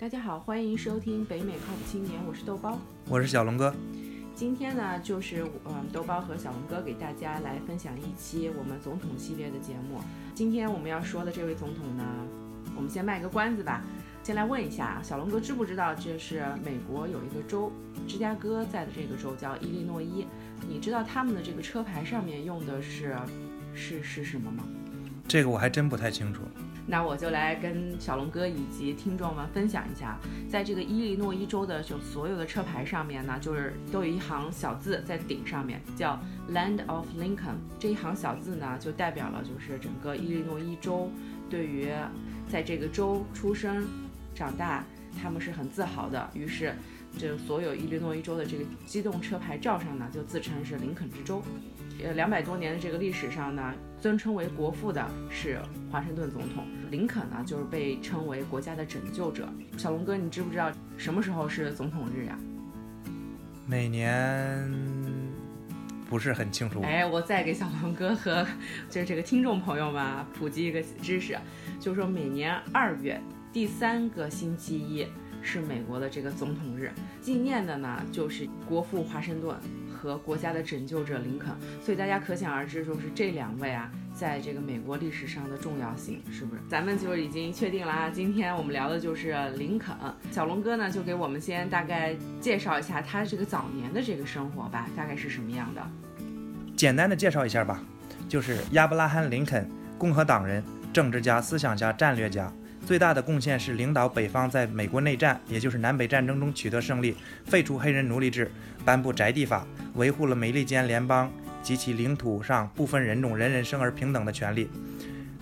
大家好，欢迎收听北美靠谱青年，我是豆包，我是小龙哥。今天呢，就是嗯，豆包和小龙哥给大家来分享一期我们总统系列的节目。今天我们要说的这位总统呢，我们先卖个关子吧。先来问一下小龙哥，知不知道这是美国有一个州，芝加哥在的这个州叫伊利诺伊？你知道他们的这个车牌上面用的是是是什么吗？这个我还真不太清楚。那我就来跟小龙哥以及听众们分享一下，在这个伊利诺伊州的就所有的车牌上面呢，就是都有一行小字在顶上面，叫 Land of Lincoln。这一行小字呢，就代表了就是整个伊利诺伊州对于在这个州出生、长大，他们是很自豪的。于是，这所有伊利诺伊州的这个机动车牌照上呢，就自称是林肯之州。呃，两百多年的这个历史上呢，尊称为国父的是华盛顿总统，林肯呢就是被称为国家的拯救者。小龙哥，你知不知道什么时候是总统日呀？每年不是很清楚。哎，我再给小龙哥和就是这个听众朋友们普及一个知识，就是说每年二月第三个星期一是美国的这个总统日，纪念的呢就是国父华盛顿。和国家的拯救者林肯，所以大家可想而知，就是这两位啊，在这个美国历史上的重要性，是不是？咱们就已经确定了啊。今天我们聊的就是林肯。小龙哥呢，就给我们先大概介绍一下他这个早年的这个生活吧，大概是什么样的？简单的介绍一下吧，就是亚伯拉罕·林肯，共和党人、政治家、思想家、战略家。最大的贡献是领导北方在美国内战，也就是南北战争中取得胜利，废除黑人奴隶制，颁布宅地法，维护了美利坚联邦及其领土上部分人种人人生而平等的权利。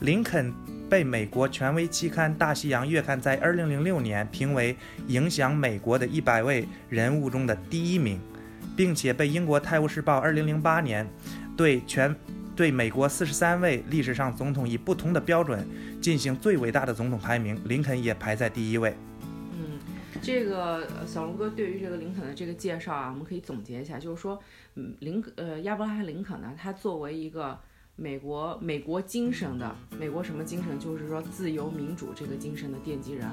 林肯被美国权威期刊《大西洋月刊》在2006年评为影响美国的一百位人物中的第一名，并且被英国《泰晤士报》2008年对全。对美国四十三位历史上总统以不同的标准进行最伟大的总统排名，林肯也排在第一位。嗯，这个小龙哥对于这个林肯的这个介绍啊，我们可以总结一下，就是说，嗯，林呃亚伯拉罕·林肯呢，他作为一个美国美国精神的美国什么精神，就是说自由民主这个精神的奠基人，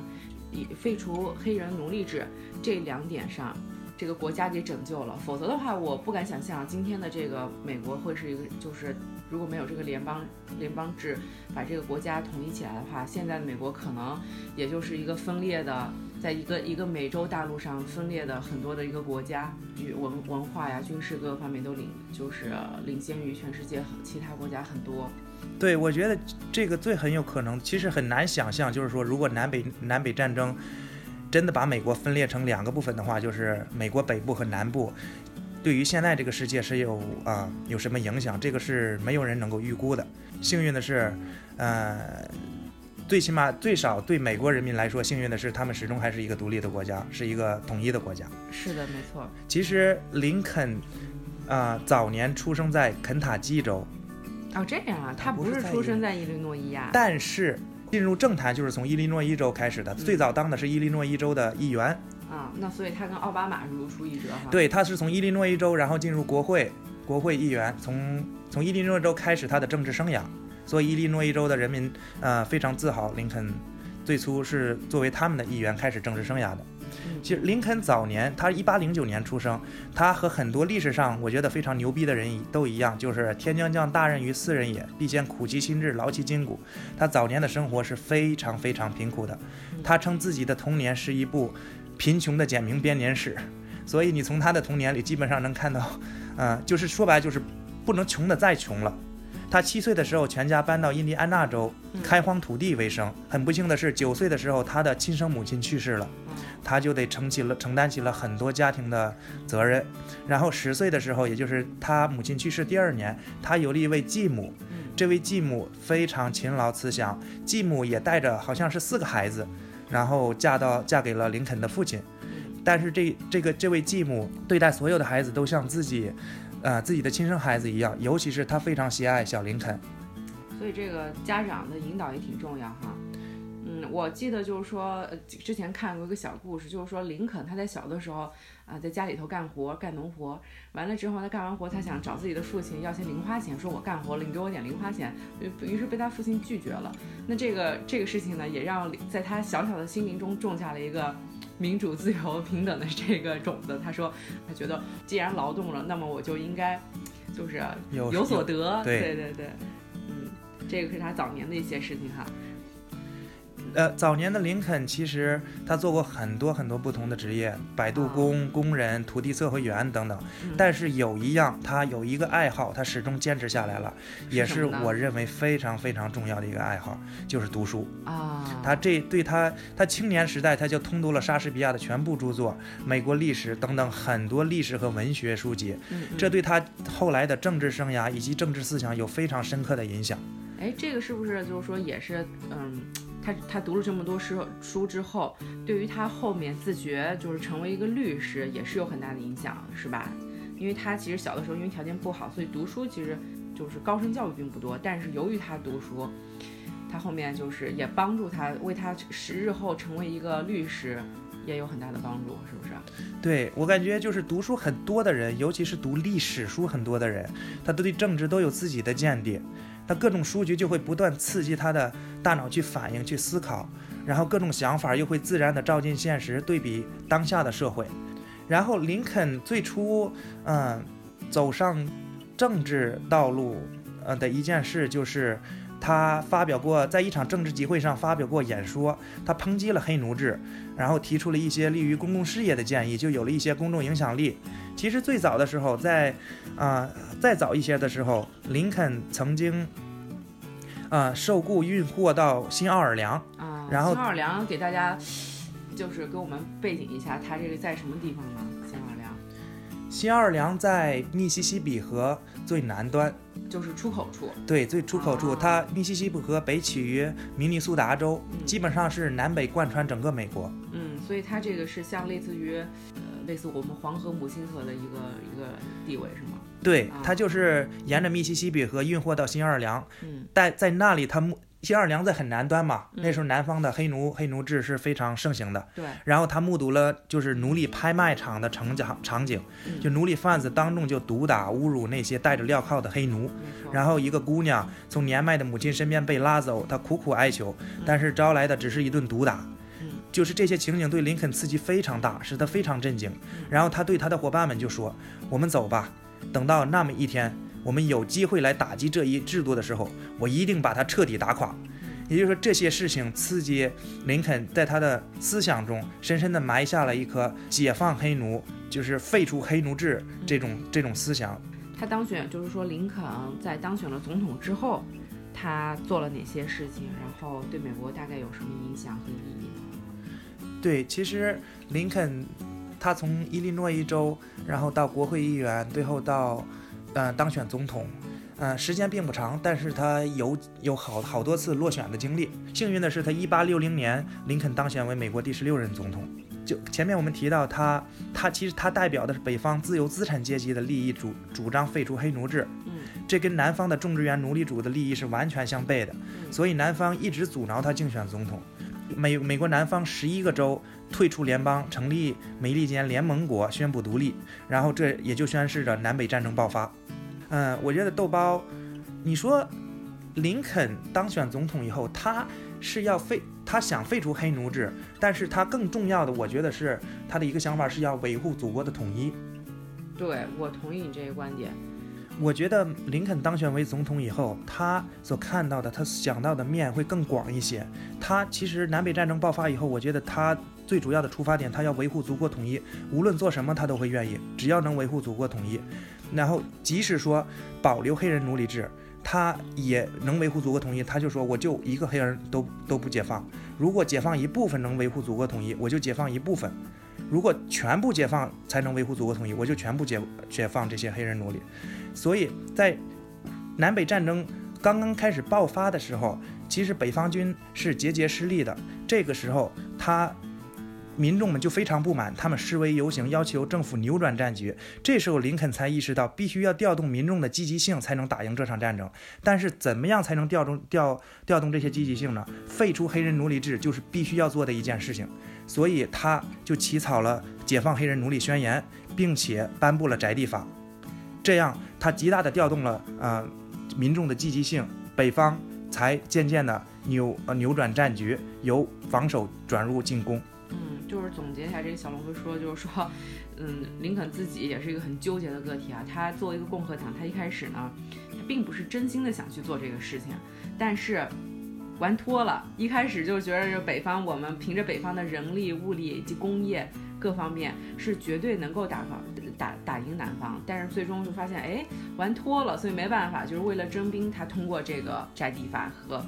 以废除黑人奴隶制这两点上。这个国家给拯救了，否则的话，我不敢想象今天的这个美国会是一个，就是如果没有这个联邦联邦制把这个国家统一起来的话，现在的美国可能也就是一个分裂的，在一个一个美洲大陆上分裂的很多的一个国家，与文文化呀、军事各个方面都领，就是领先于全世界其他国家很多。对，我觉得这个最很有可能，其实很难想象，就是说如果南北南北战争。真的把美国分裂成两个部分的话，就是美国北部和南部，对于现在这个世界是有啊有什么影响？这个是没有人能够预估的。幸运的是，呃，最起码最少对美国人民来说，幸运的是他们始终还是一个独立的国家，是一个统一的国家。是的，没错。其实林肯啊早年出生在肯塔基州。哦，这样啊，他不是出生在伊利诺伊亚。但是。进入政坛就是从伊利诺伊州开始的，最早当的是伊利诺伊州的议员啊，那所以他跟奥巴马是如出一辙哈。对，他是从伊利诺伊州，然后进入国会，国会议员，从从伊利诺伊州开始他的政治生涯，所以伊利诺伊州的人民呃非常自豪，林肯最初是作为他们的议员开始政治生涯的。其实林肯早年，他一八零九年出生，他和很多历史上我觉得非常牛逼的人都一样，就是天将降大任于斯人也，必先苦其心志，劳其筋骨。他早年的生活是非常非常贫苦的，他称自己的童年是一部贫穷的简明编年史。所以你从他的童年里基本上能看到，嗯，就是说白就是不能穷的再穷了。他七岁的时候，全家搬到印第安纳州开荒土地为生。很不幸的是，九岁的时候，他的亲生母亲去世了。他就得承起了承担起了很多家庭的责任，然后十岁的时候，也就是他母亲去世第二年，他有了一位继母，这位继母非常勤劳慈祥，继母也带着好像是四个孩子，然后嫁到嫁给了林肯的父亲，但是这这个这位继母对待所有的孩子都像自己，呃自己的亲生孩子一样，尤其是她非常喜爱小林肯，所以这个家长的引导也挺重要哈。嗯，我记得就是说，呃之前看过一个小故事，就是说林肯他在小的时候啊、在家里头干活，干农活，完了之后他干完活，他想找自己的父亲要些零花钱，说我干活了，你给我点零花钱，于于是被他父亲拒绝了。那这个这个事情呢，也让在他小小的心灵中种下了一个民主、自由、平等的这个种子。他说，他觉得既然劳动了，那么我就应该就是有有所得。对对对对，嗯，这个是他早年的一些事情哈。呃，早年的林肯其实他做过很多很多不同的职业，摆渡工、工人、土地测绘员等等。嗯但是有一样，他有一个爱好，他始终坚持下来了，也是我认为非常非常重要的一个爱好，就是读书。啊，他这对他他青年时代他就通读了莎士比亚的全部著作、美国历史等等很多历史和文学书籍，嗯嗯这对他后来的政治生涯以及政治思想有非常深刻的影响。哎，这个是不是就是说也是，嗯，他他读了这么多书书之后，对于他后面自觉就是成为一个律师也是有很大的影响，是吧？因为他其实小的时候因为条件不好，所以读书其实就是高声教育并不多，但是由于他读书，他后面就是也帮助他为他是日后成为一个律师也有很大的帮助，是不是？对我感觉就是读书很多的人，尤其是读历史书很多的人，他都对政治都有自己的见地，他各种书籍就会不断刺激他的大脑去反应、去思考，然后各种想法又会自然的照进现实，对比当下的社会。然后林肯最初，嗯，走上政治道路，呃的一件事就是。他发表过在一场政治集会上发表过演说，他抨击了黑奴制，然后提出了一些利于公共事业的建议，就有了一些公众影响力。其实最早的时候，在啊、再早一些的时候，林肯曾经啊、受雇运货到新奥尔良，啊，然后新奥尔良给大家就是给我们背景一下，它这个在什么地方呢？新奥尔良新奥尔良在密西西比河最南端，就是出口处。对，最出口处。哦它密西西比河北起于明尼苏达州，嗯基本上是南北贯穿整个美国。嗯，所以它这个是像类似于，呃，类似我们黄河母亲河的一个一个地位是吗？对啊，它就是沿着密西西比河运货到新奥尔良，嗯在在那里，它目新奥尔良在很南端嘛，嗯那时候南方的黑奴黑奴制是非常盛行的。对，然后他目睹了就是奴隶拍卖场的场景场景，嗯就奴隶贩子当众就毒打侮辱那些戴着镣铐的黑奴。然后一个姑娘从年迈的母亲身边被拉走，她苦苦哀求，但是招来的只是一顿毒打。嗯就是这些情景对林肯刺激非常大，使他非常震惊。然后他对他的伙伴们就说：“我们走吧，等到那么一天，我们有机会来打击这一制度的时候，我一定把它彻底打垮。”也就是说，这些事情刺激林肯在他的思想中深深地埋下了一颗解放黑奴，就是废除黑奴制这种这种思想。他当选，就是说林肯在当选了总统之后，他做了哪些事情，然后对美国大概有什么影响和意义？对，其实林肯他从伊利诺伊州，然后到国会议员，最后到呃当选总统，呃时间并不长，但是他有有好好多次落选的经历。幸运的是，他1860年林肯当选为美国第十六任总统。就前面我们提到他，他其实他代表的是北方自由资产阶级的利益主主张废除黑奴制，嗯这跟南方的种植园奴隶主的利益是完全相悖的，所以南方一直阻挠他竞选总统。美美国南方十一个州退出联邦，成立美利坚联盟国，宣布独立，然后这也就宣示着南北战争爆发。嗯，我觉得豆包，你说林肯当选总统以后，他是要废，他想废除黑奴制，但是他更重要的，我觉得是他的一个想法是要维护祖国的统一。对我同意你这个观点。我觉得林肯当选为总统以后，他所看到的、他想到的面会更广一些。他其实南北战争爆发以后，我觉得他最主要的出发点，他要维护祖国统一，无论做什么他都会愿意，只要能维护祖国统一。然后即使说保留黑人奴隶制，他也能维护祖国统一。他就说，我就一个黑人都都不解放，如果解放一部分能维护祖国统一，我就解放一部分。如果全部解放才能维护祖国统一，我就全部解解放这些黑人奴隶。所以在南北战争刚刚开始爆发的时候，其实北方军是节节失利的。这个时候，他民众们就非常不满，他们示威游行，要求政府扭转战局。这时候，林肯才意识到，必须要调动民众的积极性，才能打赢这场战争。但是，怎么样才能调动调调动这些积极性呢？废除黑人奴隶制就是必须要做的一件事情。所以，他就起草了《解放黑人奴隶宣言》，并且颁布了宅地法。这样，他极大的调动了呃民众的积极性，北方才渐渐的扭呃扭转战局，由防守转入进攻。就是总结一下，这个小龙哥说，就是说，嗯，林肯自己也是一个很纠结的个体啊。他作为一个共和党，他一开始呢，他并不是真心的想去做这个事情，但是玩脱了。一开始就觉得北方，我们凭着北方的人力、物力以及工业各方面是绝对能够打方打打赢南方，但是最终就发现，哎，玩脱了，所以没办法，就是为了征兵，他通过这个宅地法和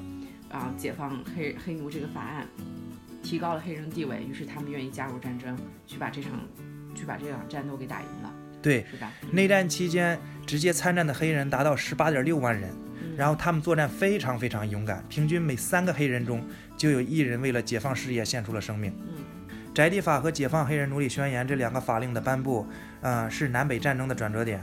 啊解放黑黑奴这个法案。提高了黑人地位，于是他们愿意加入战争，去把这场，去把这场战斗给打赢了。对，是吧？内战期间直接参战的黑人达到十八点六万人，然后他们作战非常非常勇敢，平均每三个黑人中就有一人为了解放事业献出了生命。嗯，宅地法和解放黑人奴隶宣言这两个法令的颁布，呃，是南北战争的转折点。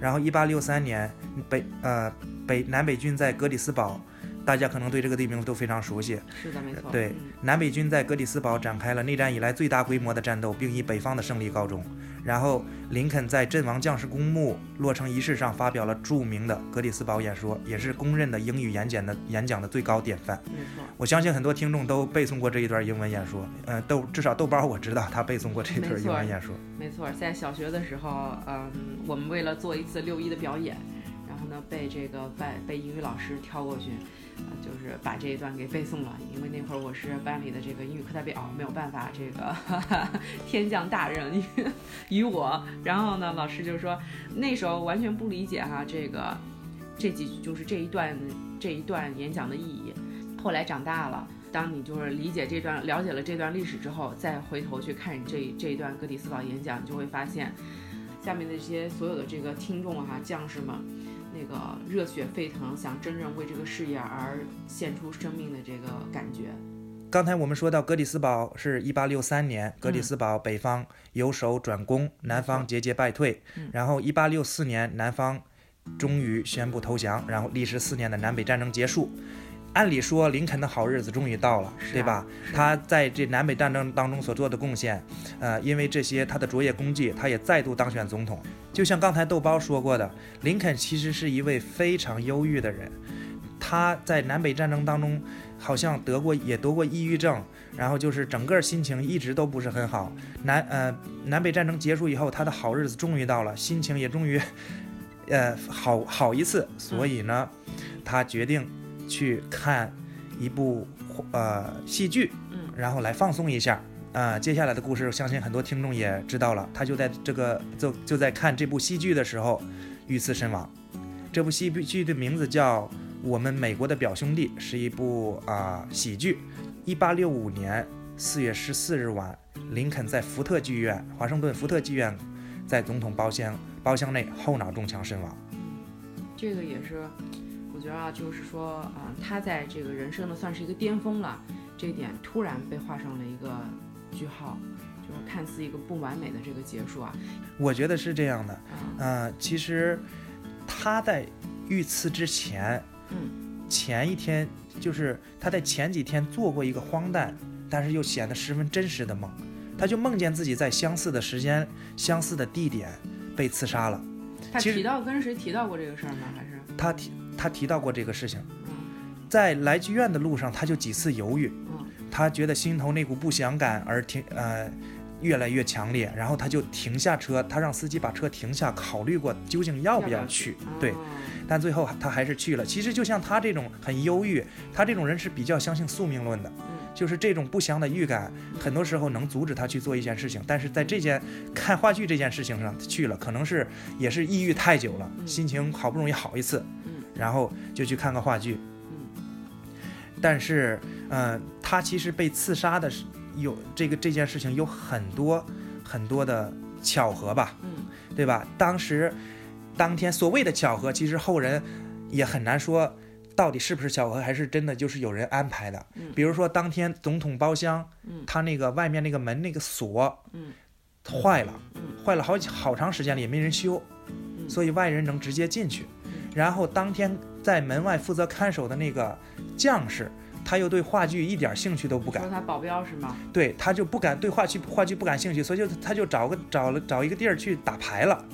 然后一八六三年，北呃北南北军在格里斯堡。大家可能对这个地名都非常熟悉。是的，没错。对，南北军在格里斯堡展开了内战以来最大规模的战斗，并以北方的胜利告终。然后，林肯在阵亡将士公墓落成仪式上发表了著名的格里斯堡演说，也是公认的英语演讲的演讲的最高典范。没错。我相信很多听众都背诵过这一段英文演说。嗯，豆至少豆包我知道他背诵过这段英文演说。没错，在小学的时候，嗯，我们为了做一次六一的表演，被这个外被英语老师挑过去。就是把这一段给背诵了，因为那会儿我是班里的这个英语课代表，没有办法，这个 天降大任于于我。然后呢，老师就说那时候完全不理解哈，这个这几就是这一段这一段演讲的意义。后来长大了，当你就是理解这段、了解了这段历史之后，再回头去看这这一段哥迪斯堡演讲，你就会发现下面的这些所有的这个听众哈，将士们。那个热血沸腾，想真正为这个事业而献出生命的这个感觉。刚才我们说到格里斯堡是一八六三年，格里斯堡北方由守转攻，南方节节败退。然后一八六四年，南方终于宣布投降，然后历时四年的南北战争结束。按理说，林肯的好日子终于到了，对吧？他在这南北战争当中所做的贡献，呃，因为这些他的卓越功绩，他也再度当选总统。就像刚才豆包说过的，林肯其实是一位非常忧郁的人。他在南北战争当中好像得过也得过抑郁症，然后就是整个心情一直都不是很好。南呃南北战争结束以后，他的好日子终于到了，心情也终于呃好好一次，所以呢，他决定。去看一部呃戏剧，嗯，然后来放松一下啊。接下来的故事，相信很多听众也知道了。他就在这个就就在看这部戏剧的时候遇刺身亡。这部戏剧的名字叫《我们美国的表兄弟》，是一部啊喜剧。一八六五年四月十四日晚，林肯在福特剧院，华盛顿福特剧院，在总统包厢包厢内后脑中枪身亡。这个也是。我觉得啊，就是说啊，他在这个人生呢算是一个巅峰了，这一点突然被画上了一个句号，就是看似一个不完美的这个结束啊。我觉得是这样的，嗯，其实他在遇刺之前，嗯，前一天就是他在前几天做过一个荒诞，但是又显得十分真实的梦，他就梦见自己在相似的时间、相似的地点被刺杀了。他提到跟谁提到过这个事儿吗？还是他提？他提到过这个事情，在来剧院的路上，他就几次犹豫，他觉得心头那股不祥感而停，呃，越来越强烈，然后他就停下车，他让司机把车停下，考虑过究竟要不要去，对，但最后他还是去了。其实就像他这种很忧郁，他这种人是比较相信宿命论的，就是这种不祥的预感，很多时候能阻止他去做一件事情。但是在这件看话剧这件事情上去了，可能是也是抑郁太久了，心情好不容易好一次。然后就去看个话剧，嗯，但是，嗯，他其实被刺杀的是有这个这件事情有很多很多的巧合吧，嗯，对吧？当时当天所谓的巧合，其实后人也很难说到底是不是巧合，还是真的就是有人安排的？嗯。比如说当天总统包厢，嗯。他那个外面那个门那个锁嗯。坏了，嗯。坏了好几好长时间了也没人修，嗯。所以外人能直接进去。然后当天在门外负责看守的那个将士，他又对话剧一点兴趣都不感说，他保镖是吗？对他就不敢对话剧话剧不感兴趣，所以就他就找个找了找一个地儿去打牌了，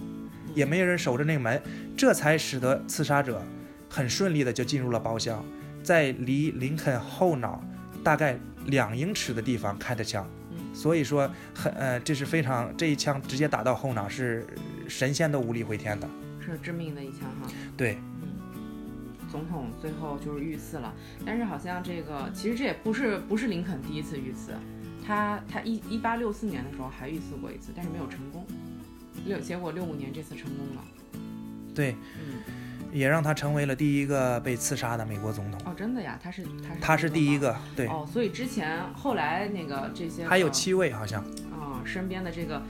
也没有人守着那个门，这才使得刺杀者很顺利的就进入了包厢，在离林肯后脑大概两英尺的地方开的枪。嗯所以说很呃，这是非常这一枪直接打到后脑是神仙都无力回天的。是致命的一枪哈。对，总统最后就是遇刺了，但是好像这个其实这也不是不是林肯第一次遇刺，他他一一八六四年的时候还遇刺过一次，但是没有成功。六结果六五年这次成功了。对，嗯，也让他成为了第一个被刺杀的美国总统。哦，真的呀，他是他是他是第一个个，对。，哦，所以之前后来那个这些还有七位好像。啊、身边的这个，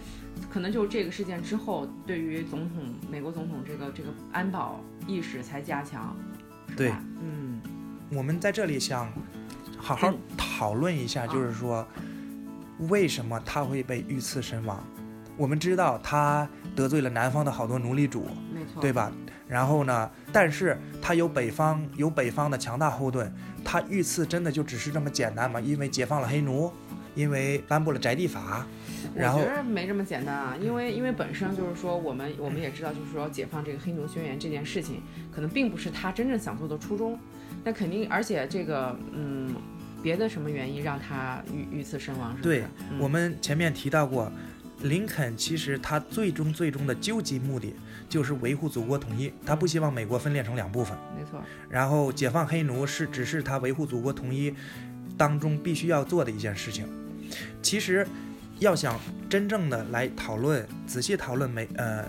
可能就是这个事件之后，对于总统美国总统这个这个安保意识才加强，对？嗯我们在这里想好好嗯讨论一下，啊就是说为什么他会被遇刺身亡？我们知道他得罪了南方的好多奴隶主，没错，对？吧？然后呢，但是他有北方有北方的强大后盾，他遇刺真的就只是这么简单吗？因为解放了黑奴，因为颁布了宅地法，然后我觉得没这么简单啊，因为因为本身就是说，我们我们也知道，就是说解放这个黑奴宣言这件事情，可能并不是他真正想做的初衷。那肯定，而且这个嗯，别的什么原因让他遇遇刺身亡，是？对嗯我们前面提到过，林肯其实他最终最终的究极目的就是维护祖国统一，他不希望美国分裂成两部分。没错，然后解放黑奴是只是他维护祖国统一当中必须要做的一件事情。其实要想真正的来讨论，仔细讨论美呃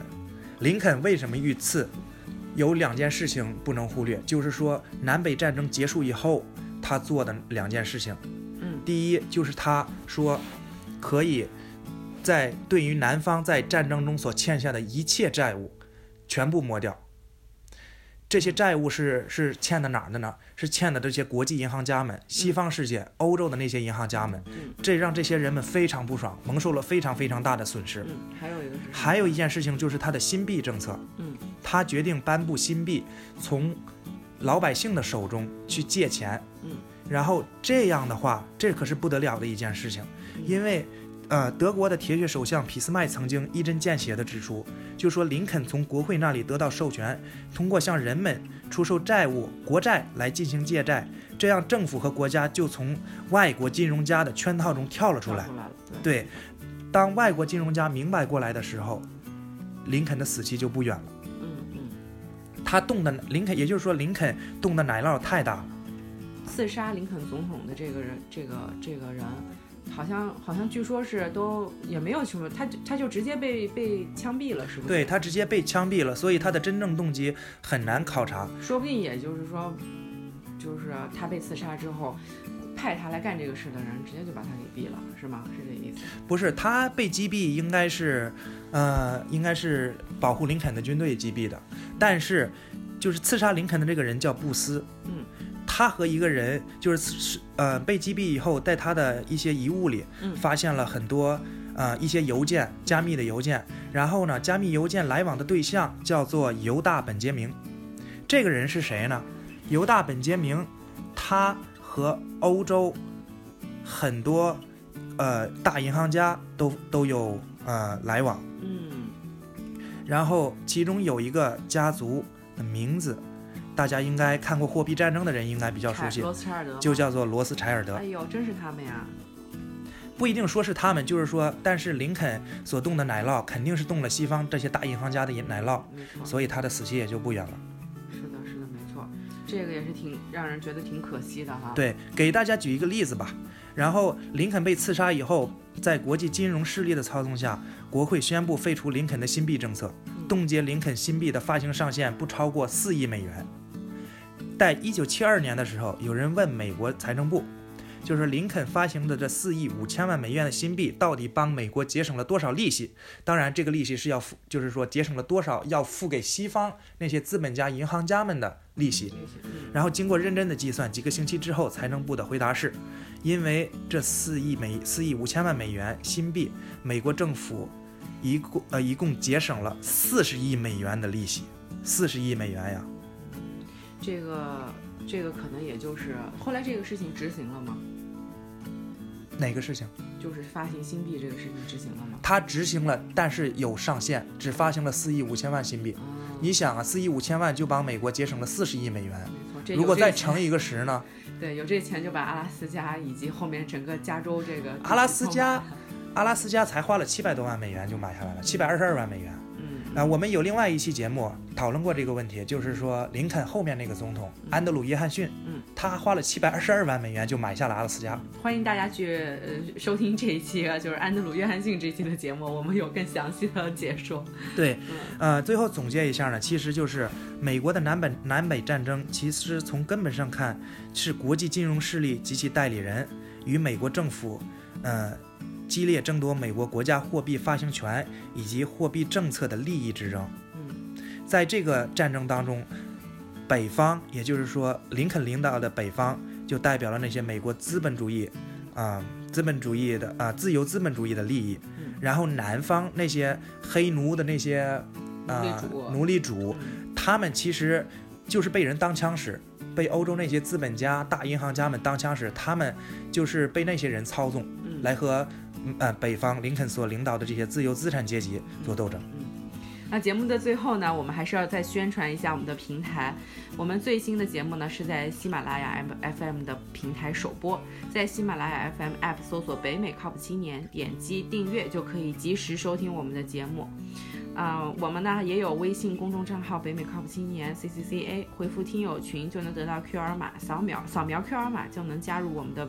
林肯为什么遇刺，有两件事情不能忽略，就是说南北战争结束以后他做的两件事情。嗯第一就是他说可以在对于南方在战争中所欠下的一切债务全部抹掉。这些债务是是欠的哪儿的呢？是欠的这些国际银行家们、西方世界、欧洲的那些银行家们，嗯。这让这些人们非常不爽，蒙受了非常非常大的损失。嗯，还有一个还有一件事情就是他的新币政策，嗯。他决定颁布新币，从老百姓的手中去借钱，嗯，然后这样的话，这可是不得了的一件事情，嗯。因为。呃，德国的铁血首相俾斯麦曾经一针见血地指出，就说林肯从国会那里得到授权，通过向人们出售债务、国债来进行借债，这样政府和国家就从外国金融家的圈套中跳了出来对，当外国金融家明白过来的时候，林肯的死期就不远了。嗯嗯，他动的林肯，也就是说林肯动的奶酪太大了。刺杀林肯总统的这个人，这个这个人，好像好像据说是都也没有什么，他就他就直接被被枪毙了，是不是？对，他直接被枪毙了，所以他的真正动机很难考察。说不定也就是说，就是他被刺杀之后，派他来干这个事的人直接就把他给毙了，是吗？是这意思？不是他被击毙，应该是，呃，应该是保护林肯的军队击毙的。但是，就是刺杀林肯的这个人叫布斯，嗯，他和一个人就是是呃被击毙以后，在他的一些遗物里嗯发现了很多呃一些邮件，加密的邮件。然后呢，加密邮件来往的对象叫做犹大本杰明。这个人是谁呢？犹大本杰明，他和欧洲很多呃大银行家都都有呃来往。嗯，然后其中有一个家族的名字，大家应该看过《货币战争》的人应该比较熟悉，罗斯柴尔德就叫做罗斯柴尔德哎。呦，真是他们呀！不一定说是他们，就是说，但是林肯所动的奶酪肯定是动了西方这些大银行家的奶酪，所以他的死期也就不远了。是的，是的，没错，这个也是挺让人觉得挺可惜的哈。，对，给大家举一个例子吧。然后林肯被刺杀以后，在国际金融势力的操纵下，国会宣布废除林肯的新币政策，冻结林肯新币的发行上限不超过四亿美元。在一九七二年的时候，有人问美国财政部，就是林肯发行的这四亿五千万美元的新币，到底帮美国节省了多少利息？当然，这个利息是要付，就是说节省了多少要付给西方那些资本家、银行家们的利息。然后经过认真的计算，几个星期之后，财政部的回答是，因为这四亿美四亿五千万美元新币，美国政府一共呃一共节省了四十亿美元的利息，四十亿美元呀。这个这个可能也就是后来这个事情执行了吗？哪个事情？就是发行新币这个事情执行了吗？他执行了，但是有上限，只发行了四亿五千万新币。你想啊，四亿五千万就帮美国节省了四十亿美元。没错，如果再乘一个十呢？对，有这钱就把阿拉斯加以及后面整个加州这个阿拉斯加，阿拉斯加才花了七百多万美元就买下来了，七百二十二万美元。啊，我们有另外一期节目讨论过这个问题，就是说林肯后面那个总统安德鲁·约翰逊，嗯，他花了七百二十二万美元就买下了阿拉斯加。欢迎大家去呃收听这一期啊，就是安德鲁·约翰逊这期的节目，我们有更详细的解说。对，呃，最后总结一下呢，其实就是美国的南北南北战争，其实从根本上看是国际金融势力及其代理人与美国政府，呃。激烈争夺美国国家货币发行权以及货币政策的利益之争。嗯，在这个战争当中，北方，也就是说林肯领导的北方，就代表了那些美国资本主义，啊，资本主义的啊，自由资本主义的利益。然后南方那些黑奴的那些啊奴隶主，他们其实就是被人当枪使，被欧洲那些资本家、大银行家们当枪使，他们就是被那些人操纵，来和。呃，北方林肯所领导的这些自由资产阶级做斗争。嗯，那节目的最后呢，我们还是要再宣传一下我们的平台。我们最新的节目呢是在喜马拉雅 F M 的平台首播，在喜马拉雅 F M App 搜索“北美靠谱青年”，点击订阅就可以及时收听我们的节目。啊，我们呢也有微信公众账号“北美靠谱青年 C C C A”，回复“听友群”就能得到 Q R 码，扫描扫描 Q R 码就能加入我们的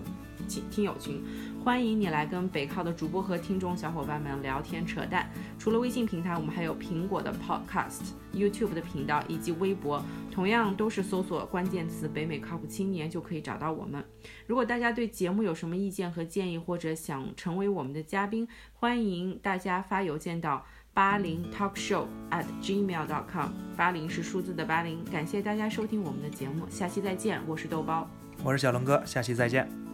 听友群。欢迎你来跟北靠的主播和听众小伙伴们聊天扯淡。除了微信平台，我们还有苹果的 Podcast、YouTube 的频道以及微博，同样都是搜索关键词“北美靠谱青年”就可以找到我们。如果大家对节目有什么意见和建议，或者想成为我们的嘉宾，欢迎大家发邮件到八零 talkshow at gmail.com。八零是数字的八零。感谢大家收听我们的节目，下期再见。我是豆包，我是小龙哥，下期再见。